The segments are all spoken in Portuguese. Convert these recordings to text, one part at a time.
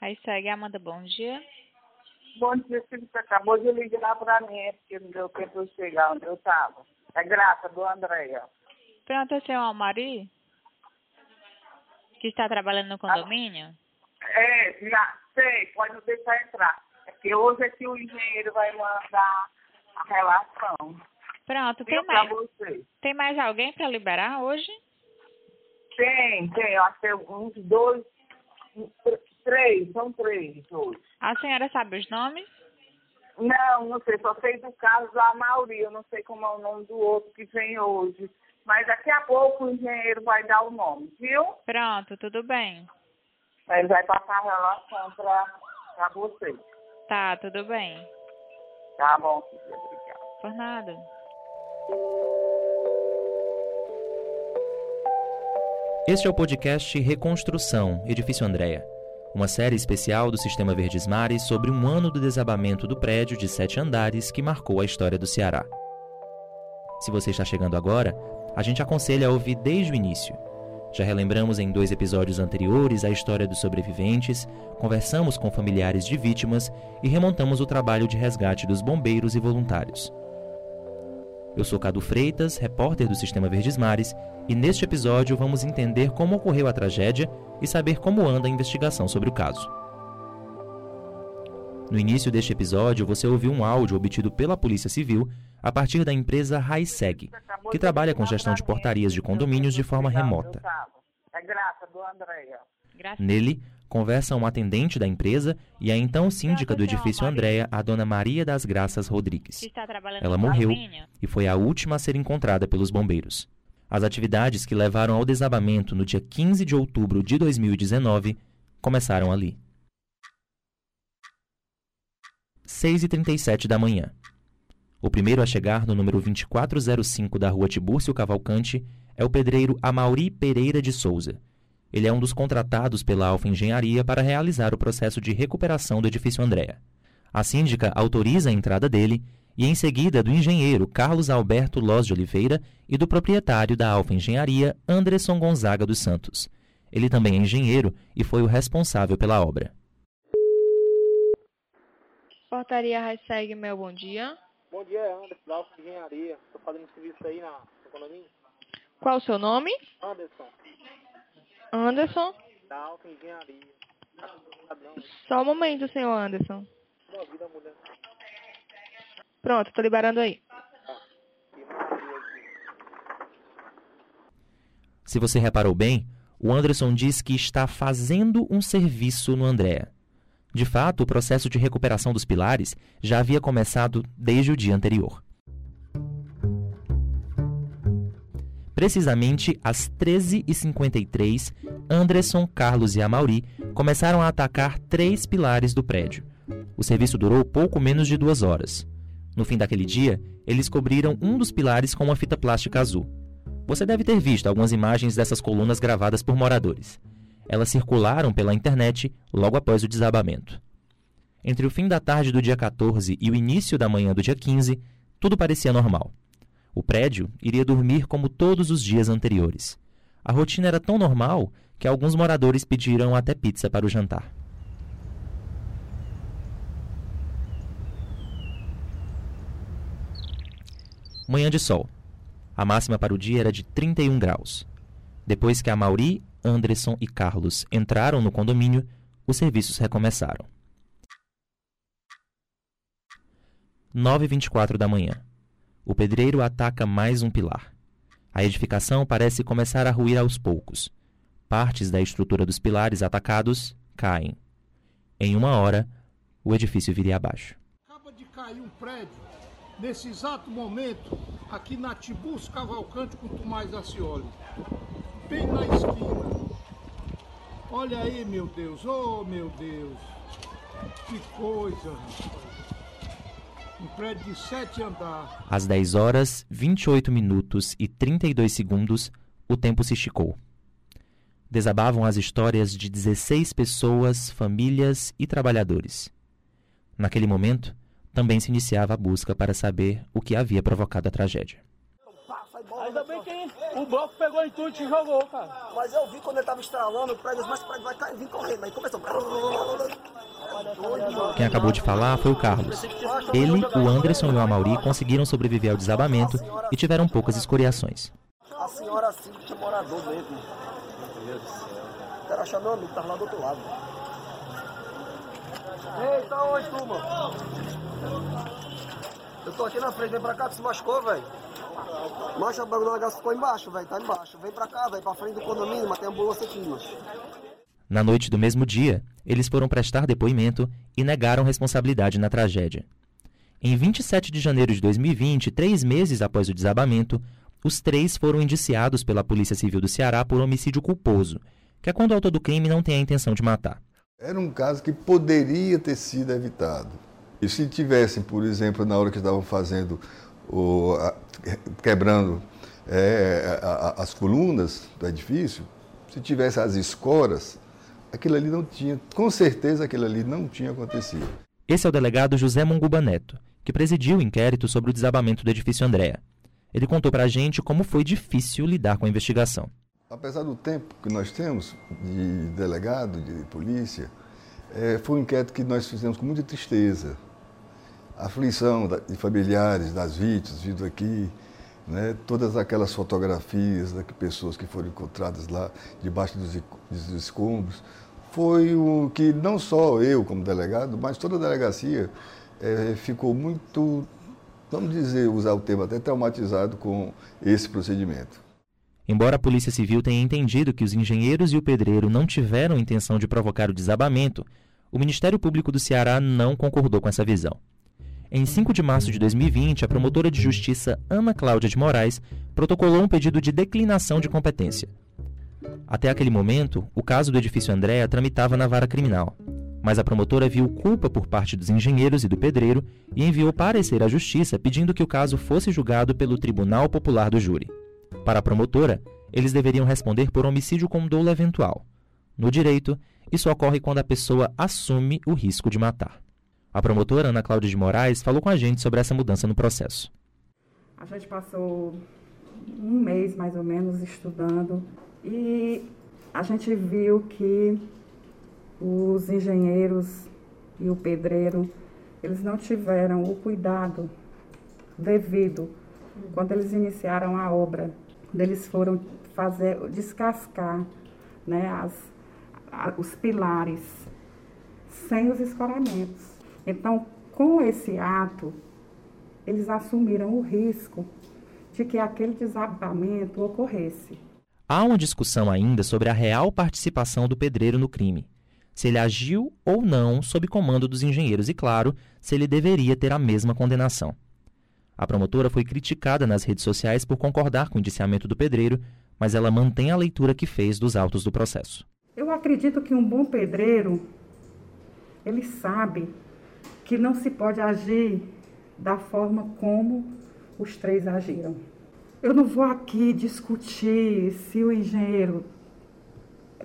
Aí segue, Amanda, bom dia. Bom dia. Você acabou de ligar para mim, é porque não deu tempo de chegar onde eu estava. É graça do Andréia. Pronto, esse é o Almari? Que está trabalhando no condomínio? É, já sei, pode não deixar entrar. É que hoje é que o engenheiro vai mandar a relação. Pronto, tem mais, tem mais alguém para liberar hoje? Tem, tem, eu acho que tem uns dois, três, são três hoje. A senhora sabe os nomes? Não, não sei, só sei do caso da Mauri, eu não sei como é o nome do outro que vem hoje. Mas daqui a pouco o engenheiro vai dar o nome, viu? Pronto, tudo bem. Ele vai passar a relação para você. Tá, tudo bem. Tá bom, obrigada. Por nada. Este é o podcast Reconstrução, Edifício Andréa, uma série especial do Sistema Verdes Mares sobre um ano do desabamento do prédio de sete andares que marcou a história do Ceará. Se você está chegando agora, a gente aconselha a ouvir desde o início. Já relembramos em dois episódios anteriores a história dos sobreviventes, conversamos com familiares de vítimas e remontamos o trabalho de resgate dos bombeiros e voluntários. Eu sou Cadu Freitas, repórter do Sistema Verdes Mares, e neste episódio vamos entender como ocorreu a tragédia e saber como anda a investigação sobre o caso. No início deste episódio, você ouviu um áudio obtido pela Polícia Civil a partir da empresa Raiseg, que trabalha com gestão de portarias de condomínios de forma remota. É graça do Nele, conversam um atendente da empresa e a então síndica do edifício Andréa, a dona Maria das Graças Rodrigues. Ela morreu e foi a última a ser encontrada pelos bombeiros. As atividades que levaram ao desabamento no dia 15 de outubro de 2019 começaram ali. 6h37 da manhã. O primeiro a chegar no número 2405 da rua Tibúrcio Cavalcante é o pedreiro Amauri Pereira de Souza. Ele é um dos contratados pela Alfa Engenharia para realizar o processo de recuperação do edifício Andréa. A síndica autoriza a entrada dele e, em seguida, do engenheiro Carlos Alberto Loz de Oliveira e do proprietário da Alfa Engenharia, Anderson Gonzaga dos Santos. Ele também é engenheiro e foi o responsável pela obra. Portaria Raiseg, meu bom dia. Bom dia, Anderson, da Alfa Engenharia. Estou fazendo serviço aí na, no condomínio. Qual o seu nome? Anderson, Anderson. Só um momento, senhor Anderson. Pronto, tô liberando aí. Se você reparou bem, o Anderson diz que está fazendo um serviço no Andréa. De fato, o processo de recuperação dos pilares já havia começado desde o dia anterior. Precisamente às 13h53, Anderson, Carlos e Amauri começaram a atacar três pilares do prédio. O serviço durou pouco menos de duas horas. No fim daquele dia, eles cobriram um dos pilares com uma fita plástica azul. Você deve ter visto algumas imagens dessas colunas gravadas por moradores. Elas circularam pela internet logo após o desabamento. Entre o fim da tarde do dia 14 e o início da manhã do dia 15, tudo parecia normal. O prédio iria dormir como todos os dias anteriores. A rotina era tão normal que alguns moradores pediram até pizza para o jantar. Manhã de sol. A máxima para o dia era de 31 graus. Depois que a Mauri, Anderson e Carlos entraram no condomínio, os serviços recomeçaram. 9h24 da manhã. O pedreiro ataca mais um pilar. A edificação parece começar a ruir aos poucos. Partes da estrutura dos pilares atacados caem. Em uma hora, o edifício viria abaixo. Acaba de cair um prédio, nesse exato momento, aqui na Tibus Cavalcante com Tomás Acioli. Bem na esquina. Olha aí, meu Deus, oh meu Deus. Que coisa, rapaz. Um prédio de sete andares. Às 10 horas, 28 minutos e 32 segundos, o tempo se esticou. Desabavam as histórias de 16 pessoas, famílias e trabalhadores. Naquele momento, também se iniciava a busca para saber o que havia provocado a tragédia. Ainda bem que o bloco pegou em tudo e te jogou, cara. Mas eu vi quando ele tava estralando o prédio, mas o prédio vai cair, vim correndo. Aí começou. Quem acabou de falar foi o Carlos. Ele, o Anderson e o Amauri conseguiram sobreviver ao desabamento e tiveram poucas escoriações. A senhora assim, que é morador mesmo. Meu Deus do céu. Quero achar meu amigo, tá lá do outro lado. Ei, tá onde, turma? Eu tô aqui na frente, vem pra cá, tu se machucou, velho. Macho, o bagulho negócio ficou embaixo, velho, tá embaixo. Vem pra cá, velho, pra frente do condomínio, mas tem ambulância aqui, macho. Na noite do mesmo dia, eles foram prestar depoimento e negaram responsabilidade na tragédia. Em 27 de janeiro de 2020, três meses após o desabamento, os três foram indiciados pela Polícia Civil do Ceará por homicídio culposo, que é quando o autor do crime não tem a intenção de matar. Era um caso que poderia ter sido evitado. E se tivessem, por exemplo, na hora que estavam fazendo, o, a, quebrando é, a, a, as colunas do edifício, se tivesse as escoras, aquilo ali não tinha, com certeza aquilo ali não tinha acontecido. Esse é o delegado José Monguba Neto, que presidiu o inquérito sobre o desabamento do edifício Andréa. Ele contou para a gente como foi difícil lidar com a investigação. Apesar do tempo que nós temos de delegado, de polícia, é, foi um inquérito que nós fizemos com muita tristeza. A aflição de familiares das vítimas vindo aqui, né, todas aquelas fotografias de pessoas que foram encontradas lá debaixo dos, dos escombros, foi o que não só eu como delegado, mas toda a delegacia é, ficou muito, vamos dizer, usar o termo até traumatizado com esse procedimento. Embora a Polícia Civil tenha entendido que os engenheiros e o pedreiro não tiveram intenção de provocar o desabamento, o Ministério Público do Ceará não concordou com essa visão. Em 5 de março de 2020, a promotora de justiça Ana Cláudia de Moraes protocolou um pedido de declinação de competência. Até aquele momento, o caso do edifício Andréa tramitava na vara criminal, mas a promotora viu culpa por parte dos engenheiros e do pedreiro e enviou parecer à justiça pedindo que o caso fosse julgado pelo Tribunal Popular do Júri. Para a promotora, eles deveriam responder por homicídio com dolo eventual. No direito, isso ocorre quando a pessoa assume o risco de matar. A promotora Ana Cláudia de Moraes falou com a gente sobre essa mudança no processo. A gente passou um mês mais ou menos estudando e a gente viu que os engenheiros e o pedreiro eles não tiveram o cuidado devido quando eles iniciaram a obra. Eles foram fazer descascar né, as, a, os pilares sem os escoramentos. Então, com esse ato, eles assumiram o risco de que aquele desabamento ocorresse. Há uma discussão ainda sobre a real participação do pedreiro no crime. Se ele agiu ou não sob comando dos engenheiros e, claro, se ele deveria ter a mesma condenação. A promotora foi criticada nas redes sociais por concordar com o indiciamento do pedreiro, mas ela mantém a leitura que fez dos autos do processo. Eu acredito que um bom pedreiro ele sabe que não se pode agir da forma como os três agiram. Eu não vou aqui discutir se o engenheiro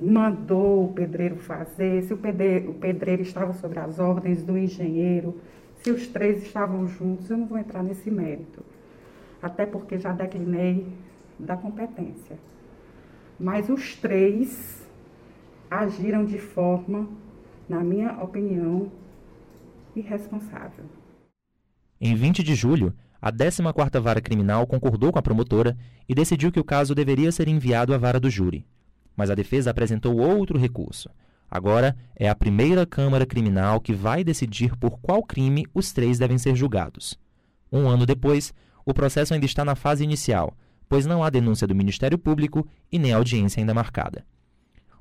mandou o pedreiro fazer, se o pedreiro, estava sobre as ordens do engenheiro, se os três estavam juntos, eu não vou entrar nesse mérito. Até porque já declinei da competência. Mas os três agiram de forma, na minha opinião, irresponsável. Em 20 de julho, a 14ª Vara Criminal concordou com a promotora e decidiu que o caso deveria ser enviado à vara do júri. Mas a defesa apresentou outro recurso. Agora é a primeira Câmara Criminal que vai decidir por qual crime os três devem ser julgados. Um ano depois, o processo ainda está na fase inicial, pois não há denúncia do Ministério Público e nem audiência ainda marcada.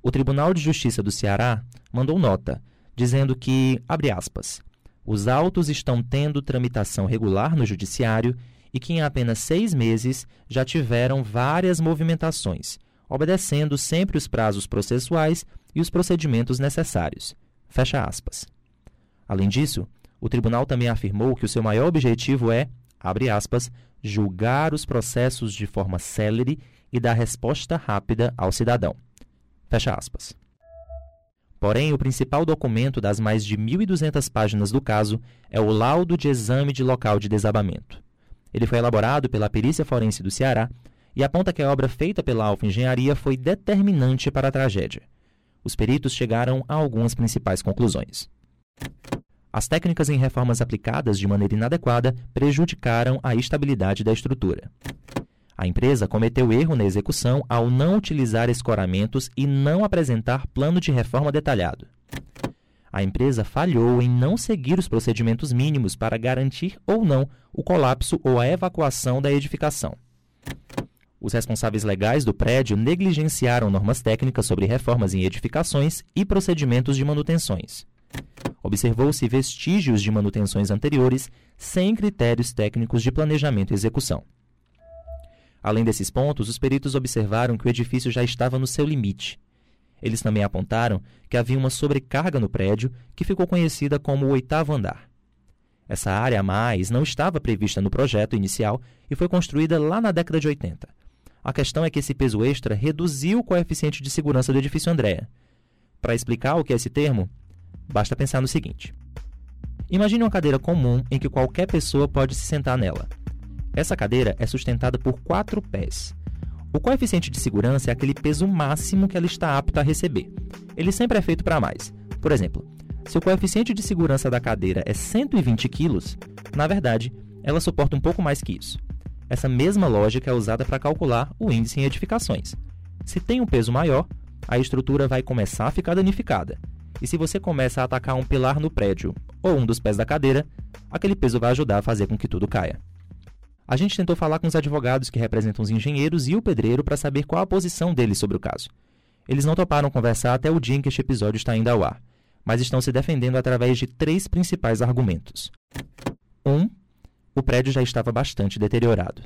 O Tribunal de Justiça do Ceará mandou nota, dizendo que, abre aspas, os autos estão tendo tramitação regular no Judiciário e que em apenas seis meses já tiveram várias movimentações, obedecendo sempre os prazos processuais e os procedimentos necessários. Fecha aspas. Além disso, o tribunal também afirmou que o seu maior objetivo é, abre aspas, julgar os processos de forma célere e dar resposta rápida ao cidadão. Fecha aspas. Porém, o principal documento das mais de 1.200 páginas do caso é o laudo de exame de local de desabamento. Ele foi elaborado pela Perícia Forense do Ceará e aponta que a obra feita pela Alfa Engenharia foi determinante para a tragédia. Os peritos chegaram a algumas principais conclusões. As técnicas em reformas aplicadas de maneira inadequada prejudicaram a estabilidade da estrutura. A empresa cometeu erro na execução ao não utilizar escoramentos e não apresentar plano de reforma detalhado. A empresa falhou em não seguir os procedimentos mínimos para garantir ou não o colapso ou a evacuação da edificação. Os responsáveis legais do prédio negligenciaram normas técnicas sobre reformas em edificações e procedimentos de manutenções. Observou-se vestígios de manutenções anteriores sem critérios técnicos de planejamento e execução. Além desses pontos, os peritos observaram que o edifício já estava no seu limite. Eles também apontaram que havia uma sobrecarga no prédio que ficou conhecida como o oitavo andar. Essa área a mais não estava prevista no projeto inicial e foi construída lá na década de 80. A questão é que esse peso extra reduziu o coeficiente de segurança do edifício Andréa. Para explicar o que é esse termo, basta pensar no seguinte: Imagine uma cadeira comum em que qualquer pessoa pode se sentar nela. Essa cadeira é sustentada por quatro pés. O coeficiente de segurança é aquele peso máximo que ela está apta a receber. Ele sempre é feito para mais. Por exemplo, se o coeficiente de segurança da cadeira é 120 kg, na verdade, ela suporta um pouco mais que isso. Essa mesma lógica é usada para calcular o índice em edificações. Se tem um peso maior, a estrutura vai começar a ficar danificada. E se você começa a atacar um pilar no prédio ou um dos pés da cadeira, aquele peso vai ajudar a fazer com que tudo caia. A gente tentou falar com os advogados que representam os engenheiros e o pedreiro para saber qual a posição deles sobre o caso. Eles não toparam conversar até o dia em que este episódio está indo ao ar, mas estão se defendendo através de três principais argumentos. 1. Um, o prédio já estava bastante deteriorado.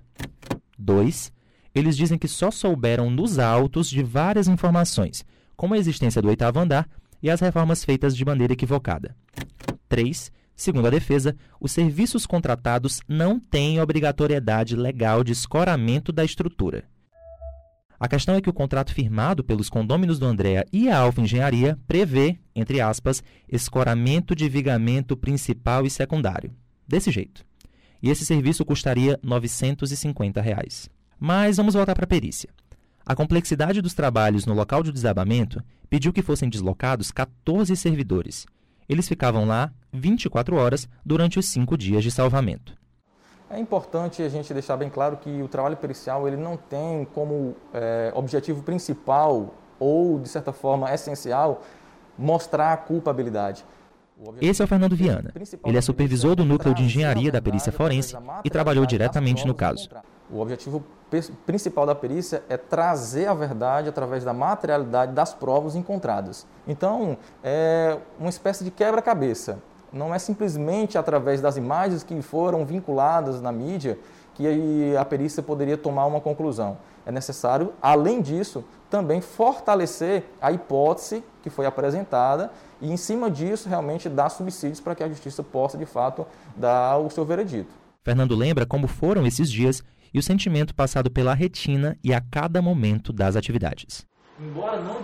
2. Eles dizem que só souberam nos autos de várias informações, como a existência do oitavo andar e as reformas feitas de maneira equivocada. 3. Segundo a defesa, os serviços contratados não têm obrigatoriedade legal de escoramento da estrutura. A questão é que o contrato firmado pelos condôminos do Andréa e a Alfa Engenharia prevê, entre aspas, escoramento de vigamento principal e secundário. Desse jeito e esse serviço custaria 950 reais. Mas vamos voltar para a perícia. A complexidade dos trabalhos no local de desabamento pediu que fossem deslocados 14 servidores. Eles ficavam lá 24 horas durante os cinco dias de salvamento. É importante a gente deixar bem claro que o trabalho pericial ele não tem como é, objetivo principal ou, de certa forma, essencial mostrar a culpabilidade. Esse é o Fernando Viana. Ele é supervisor do núcleo de engenharia da perícia forense e trabalhou diretamente no caso. O objetivo principal da perícia é trazer a verdade através da materialidade das provas encontradas. Então, é uma espécie de quebra-cabeça. Não é simplesmente através das imagens que foram vinculadas na mídia que a perícia poderia tomar uma conclusão. É necessário, além disso, também fortalecer a hipótese que foi apresentada e, em cima disso, realmente dar subsídios para que a justiça possa, de fato, dar o seu veredito. Fernando lembra como foram esses dias e o sentimento passado pela retina e a cada momento das atividades. Embora não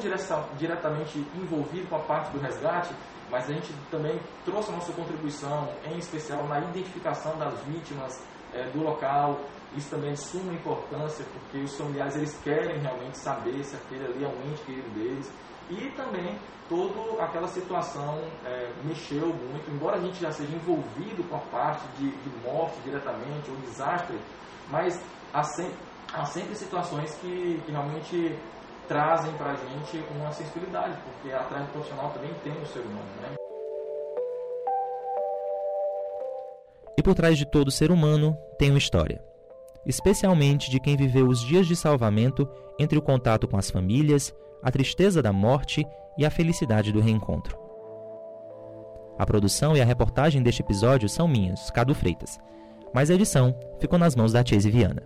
diretamente envolvido com a parte do resgate, mas a gente também trouxe a nossa contribuição, em especial na identificação das vítimas é, do local. Isso também é de suma importância, porque os familiares eles querem realmente saber se aquele ali é um ente querido deles. E também toda aquela situação é, mexeu muito, embora a gente já seja envolvido com a parte de, de morte diretamente ou desastre, mas há sempre, há sempre situações que, que realmente trazem para a gente uma sensibilidade, porque a trás profissional também tem o ser humano. Né? E por trás de todo ser humano tem uma história, especialmente de quem viveu os dias de salvamento entre o contato com as famílias, a tristeza da morte e a felicidade do reencontro. A produção e a reportagem deste episódio são minhas, Cadu Freitas, mas a edição ficou nas mãos da Chase Viana.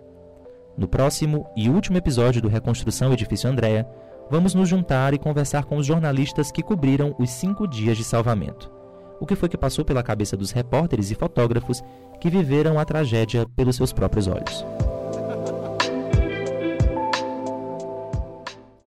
No próximo e último episódio do Reconstrução Edifício Andréa, vamos nos juntar e conversar com os jornalistas que cobriram os cinco dias de salvamento. O que foi que passou pela cabeça dos repórteres e fotógrafos que viveram a tragédia pelos seus próprios olhos.